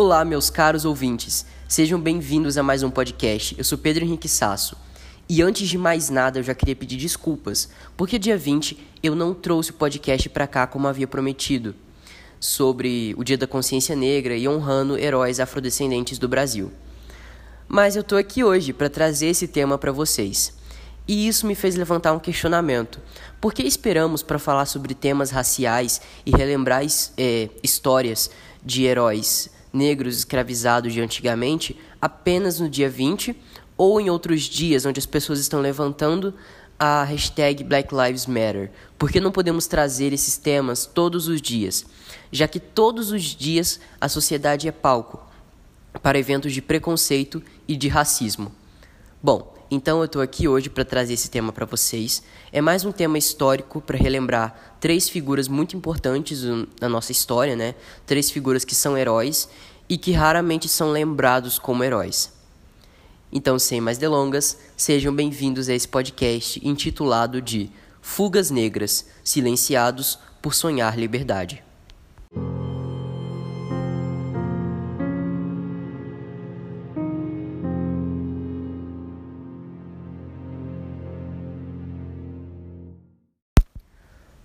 Olá, meus caros ouvintes. Sejam bem-vindos a mais um podcast. Eu sou Pedro Henrique Sasso. E antes de mais nada, eu já queria pedir desculpas, porque dia 20 eu não trouxe o podcast para cá como havia prometido, sobre o Dia da Consciência Negra e honrando heróis afrodescendentes do Brasil. Mas eu tô aqui hoje para trazer esse tema para vocês. E isso me fez levantar um questionamento. Por que esperamos para falar sobre temas raciais e relembrar é, histórias de heróis negros escravizados de antigamente apenas no dia 20 ou em outros dias onde as pessoas estão levantando a hashtag Black Lives Matter? Por que não podemos trazer esses temas todos os dias? Já que todos os dias a sociedade é palco para eventos de preconceito e de racismo. Bom, então eu estou aqui hoje para trazer esse tema para vocês. É mais um tema histórico para relembrar três figuras muito importantes na nossa história, né? Três figuras que são heróis e que raramente são lembrados como heróis. Então, sem mais delongas, sejam bem-vindos a esse podcast intitulado de Fugas Negras, Silenciados por Sonhar Liberdade.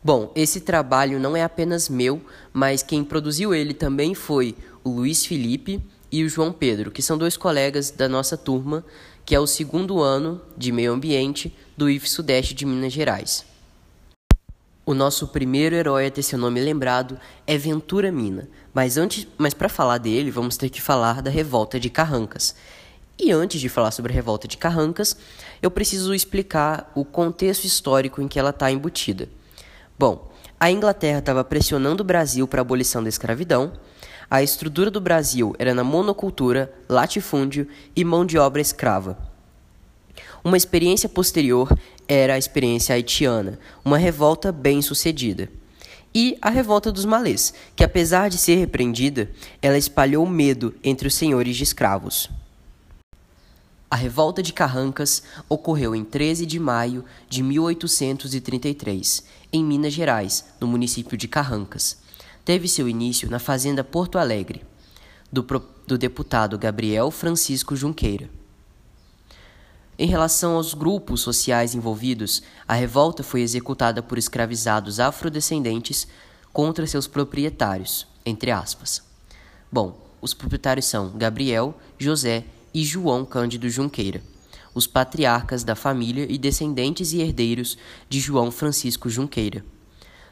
Bom, esse trabalho não é apenas meu, mas quem produziu ele também foi o Luiz Felipe e o João Pedro, que são dois colegas da nossa turma, que é o segundo ano de meio ambiente do IF Sudeste de Minas Gerais. O nosso primeiro herói a ter seu nome lembrado é Ventura Mina, mas antes, mas para falar dele, vamos ter que falar da revolta de Carrancas. E antes de falar sobre a revolta de Carrancas, eu preciso explicar o contexto histórico em que ela está embutida. Bom, a Inglaterra estava pressionando o Brasil para a abolição da escravidão. A estrutura do Brasil era na monocultura, latifúndio e mão de obra escrava. Uma experiência posterior era a experiência haitiana, uma revolta bem sucedida. E a revolta dos malês, que apesar de ser repreendida, ela espalhou medo entre os senhores de escravos. A revolta de Carrancas ocorreu em 13 de maio de 1833, em Minas Gerais, no município de Carrancas. Teve seu início na fazenda Porto Alegre, do, do deputado Gabriel Francisco Junqueira. Em relação aos grupos sociais envolvidos, a revolta foi executada por escravizados afrodescendentes contra seus proprietários, entre aspas. Bom, os proprietários são Gabriel, José e João Cândido Junqueira, os patriarcas da família e descendentes e herdeiros de João Francisco Junqueira.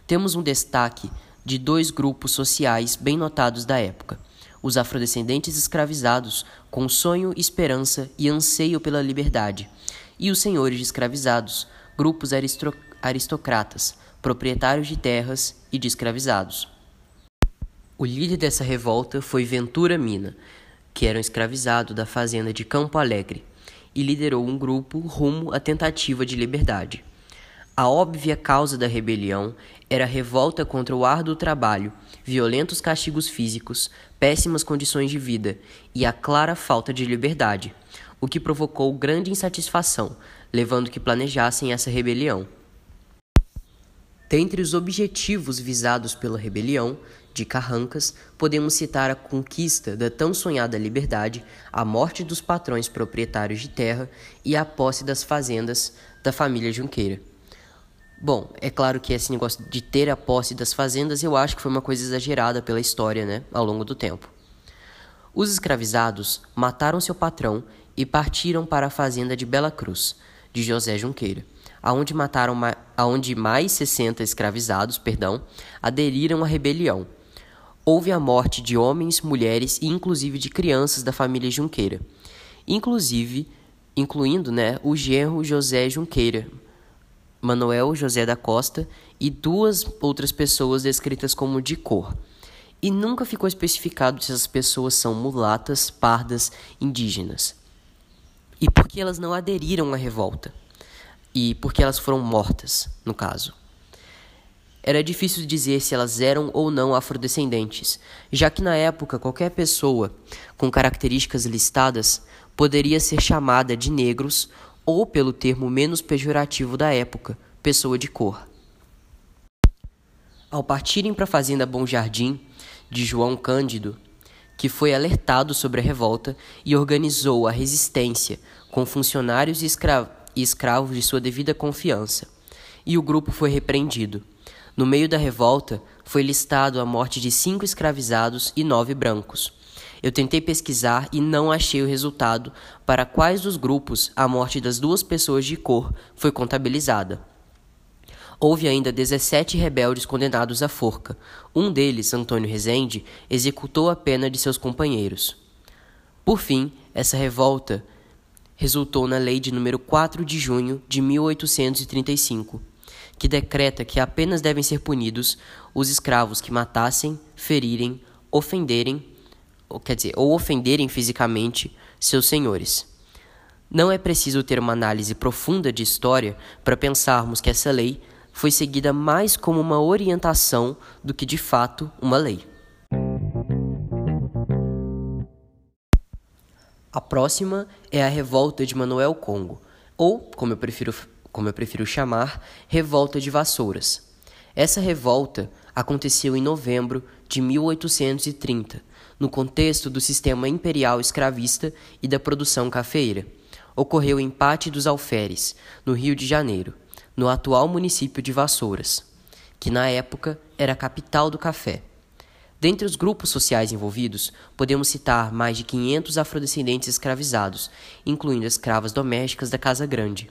Temos um destaque de dois grupos sociais bem notados da época: os afrodescendentes escravizados, com sonho, esperança e anseio pela liberdade, e os senhores escravizados, grupos aristocratas, proprietários de terras e de escravizados. O líder dessa revolta foi Ventura Mina, que era um escravizado da fazenda de Campo Alegre, e liderou um grupo rumo à tentativa de liberdade. A óbvia causa da rebelião era a revolta contra o árduo trabalho, violentos castigos físicos, péssimas condições de vida e a clara falta de liberdade, o que provocou grande insatisfação, levando que planejassem essa rebelião. Dentre os objetivos visados pela rebelião de Carrancas, podemos citar a conquista da tão sonhada liberdade, a morte dos patrões proprietários de terra e a posse das fazendas da família Junqueira. Bom, é claro que esse negócio de ter a posse das fazendas eu acho que foi uma coisa exagerada pela história, né, ao longo do tempo. Os escravizados mataram seu patrão e partiram para a fazenda de Bela Cruz, de José Junqueira aonde mataram aonde mais 60 escravizados, perdão, aderiram à rebelião. Houve a morte de homens, mulheres e inclusive de crianças da família Junqueira. Inclusive, incluindo, né, o genro José Junqueira, Manuel José da Costa e duas outras pessoas descritas como de cor. E nunca ficou especificado se essas pessoas são mulatas, pardas, indígenas. E por que elas não aderiram à revolta? E porque elas foram mortas, no caso. Era difícil dizer se elas eram ou não afrodescendentes, já que na época qualquer pessoa com características listadas poderia ser chamada de negros ou, pelo termo menos pejorativo da época, pessoa de cor. Ao partirem para a fazenda Bom Jardim, de João Cândido, que foi alertado sobre a revolta e organizou a resistência com funcionários e, escra e escravos de sua devida confiança. E o grupo foi repreendido. No meio da revolta, foi listado a morte de cinco escravizados e nove brancos. Eu tentei pesquisar e não achei o resultado para quais dos grupos a morte das duas pessoas de cor foi contabilizada. Houve ainda 17 rebeldes condenados à forca. Um deles, Antônio Rezende, executou a pena de seus companheiros. Por fim, essa revolta resultou na Lei de número 4 de junho de 1835, que decreta que apenas devem ser punidos os escravos que matassem, ferirem, ofenderem ou quer dizer, ou ofenderem fisicamente seus senhores. Não é preciso ter uma análise profunda de história para pensarmos que essa lei foi seguida mais como uma orientação do que de fato uma lei. A próxima é a Revolta de Manuel Congo, ou, como eu prefiro, como eu prefiro chamar, Revolta de Vassouras. Essa revolta aconteceu em novembro de 1830, no contexto do sistema imperial escravista e da produção cafeira. Ocorreu em Pate dos Alferes, no Rio de Janeiro, no atual município de Vassouras, que na época era a capital do café. Dentre os grupos sociais envolvidos, podemos citar mais de 500 afrodescendentes escravizados, incluindo escravas domésticas da Casa Grande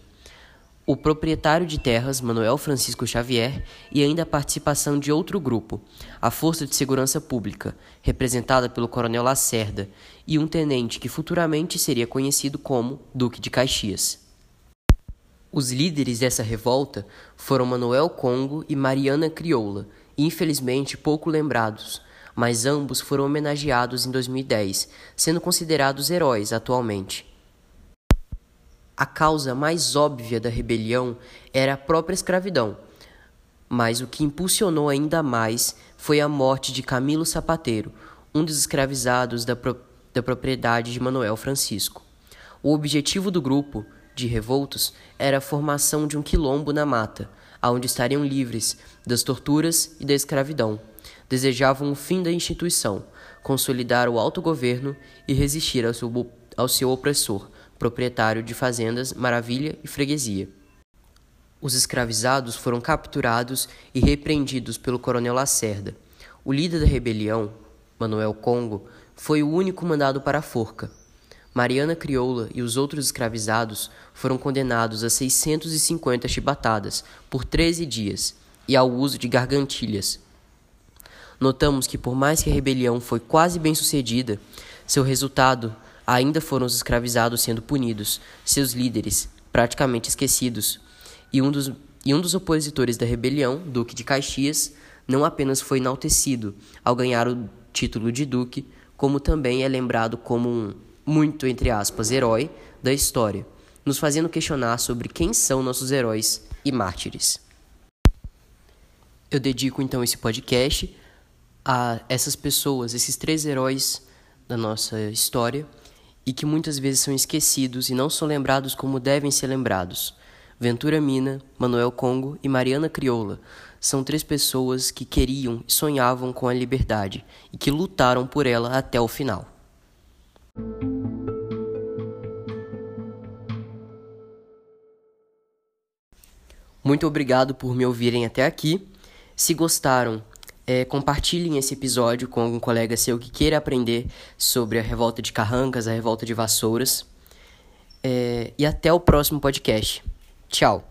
o proprietário de terras, Manuel Francisco Xavier, e ainda a participação de outro grupo, a Força de Segurança Pública, representada pelo Coronel Lacerda, e um tenente que futuramente seria conhecido como Duque de Caxias. Os líderes dessa revolta foram Manuel Congo e Mariana Crioula, infelizmente pouco lembrados, mas ambos foram homenageados em 2010, sendo considerados heróis atualmente. A causa mais óbvia da rebelião era a própria escravidão, mas o que impulsionou ainda mais foi a morte de Camilo Sapateiro, um dos escravizados da, pro da propriedade de Manuel Francisco. O objetivo do grupo de revoltos era a formação de um quilombo na mata, onde estariam livres das torturas e da escravidão. Desejavam o fim da instituição, consolidar o autogoverno e resistir ao seu, ao seu opressor, proprietário de fazendas Maravilha e Freguesia. Os escravizados foram capturados e repreendidos pelo coronel Lacerda. O líder da rebelião, Manuel Congo, foi o único mandado para a forca. Mariana Crioula e os outros escravizados foram condenados a 650 chibatadas por 13 dias e ao uso de gargantilhas. Notamos que, por mais que a rebelião foi quase bem sucedida, seu resultado ainda foram os escravizados sendo punidos, seus líderes praticamente esquecidos, e um dos, e um dos opositores da rebelião, Duque de Caxias, não apenas foi enaltecido ao ganhar o título de Duque, como também é lembrado como um, muito entre aspas, herói da história, nos fazendo questionar sobre quem são nossos heróis e mártires. Eu dedico então esse podcast a essas pessoas, esses três heróis da nossa história e que muitas vezes são esquecidos e não são lembrados como devem ser lembrados. Ventura Mina, Manuel Congo e Mariana Crioula são três pessoas que queriam e sonhavam com a liberdade e que lutaram por ela até o final. Muito obrigado por me ouvirem até aqui. Se gostaram, é, compartilhem esse episódio com algum colega seu que queira aprender sobre a revolta de Carrancas, a revolta de Vassouras. É, e até o próximo podcast. Tchau!